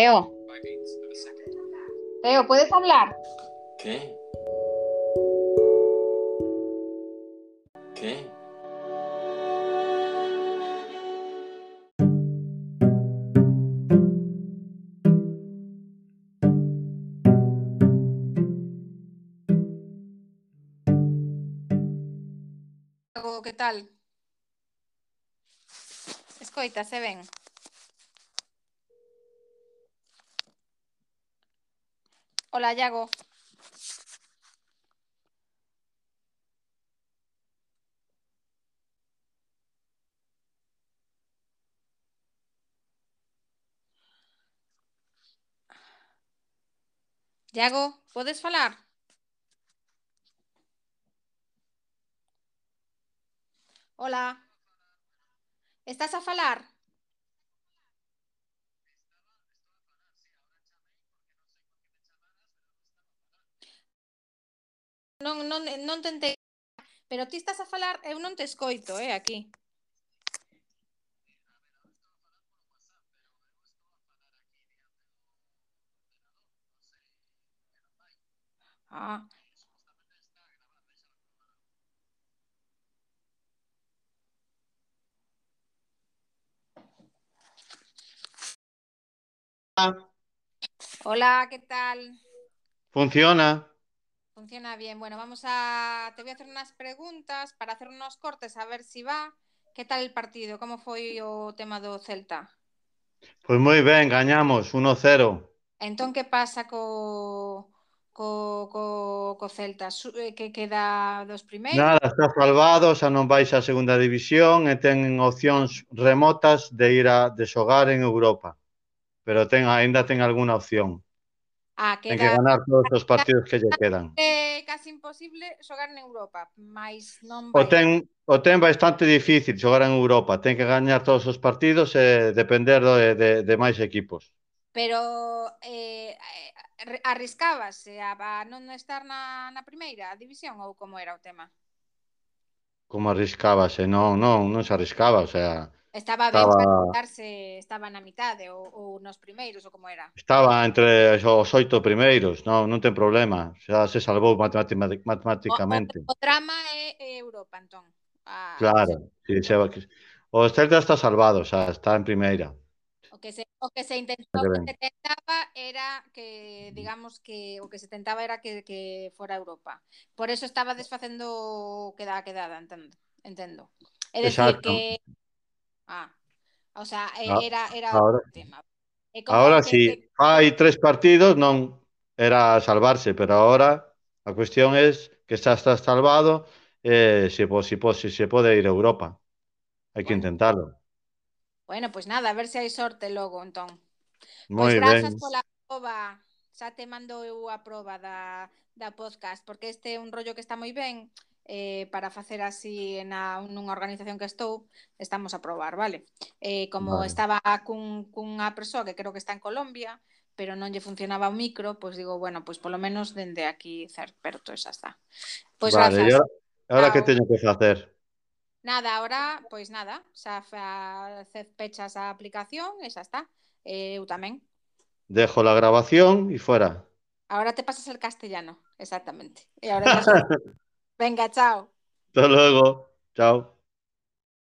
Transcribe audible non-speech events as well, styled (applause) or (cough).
Teo. Teo, ¿puedes hablar? ¿Qué? ¿Qué? ¿Qué tal? Escoita, se ven. Hola, Yago. Yago, podes falar? Hola. Estás a falar? Non, non, non tentei, pero ti estás a falar, eu non te escoito, eh, aquí. Ah, hola, ¿qué tal? Funciona. Funciona bien. Bueno, vamos a. Te voy a hacer unas preguntas para hacer unos cortes, a ver si va. ¿Qué tal el partido? Como foi o tema do Celta? Pues moi ben, gañamos 1-0. Entón que pasa co co, co, co Celta? Eh, que queda dos primeiros? Nada, está salvado, xa non vais á a segunda división e ten opcións remotas de ir a deshogar en Europa. Pero ten aínda ten algunha opción a quedar, Ten que ganar todos os (laughs) partidos que lle quedan. É casi imposible xogar en Europa, mais non vai... O ten, o ten bastante difícil xogar en Europa, ten que gañar todos os partidos e depender de, de, de máis equipos. Pero eh, arriscábase a, a non estar na, na primeira división ou como era o tema? Como arriscábase? Non, non, non se arriscaba, o sea, Estaba ben estaba... para se estaba na mitade ou, ou nos primeiros ou como era? Estaba entre os oito primeiros, non, non ten problema, xa se salvou matemáticamente. O, o, o drama é Europa, entón. Ah, claro, sí, se, o Celta está salvado, xa está en primeira. O que se, o que se intentou, o que se tentaba era que, digamos, que o que se tentaba era que, que fora Europa. Por eso estaba desfacendo o que da quedada, entendo. entendo. É dicir, Exacto. que Ah, o sea, ah, era, era ahora, o tema. Ahora que... sí, ah, hai tres partidos, non era salvarse, pero ahora a cuestión é que xa está salvado eh, se, se, se, se pode ir a Europa. Hai que bueno. intentalo. Bueno, pois pues nada, a ver se hai sorte logo, entón. Moi pois grazas ben. pola prova. Xa te mando eu a prova da, da podcast, porque este é un rollo que está moi ben. Eh, para facer así na, nunha organización que estou, estamos a probar, vale? Eh, como Vale. estaba cun, cunha persoa que creo que está en Colombia, pero non lle funcionaba o micro, pois digo, bueno, pois polo menos dende aquí certo, xa está. Pois vale, e grazas. ahora, que teño que facer? Nada, ahora, pois nada, xa fa, pechas a aplicación e xa está. Eh, eu tamén. Dejo la grabación y fuera. Ahora te pasas el castellano, exactamente. Y ahora ya- (laughs) Venga, chao. Hasta luego. Chao.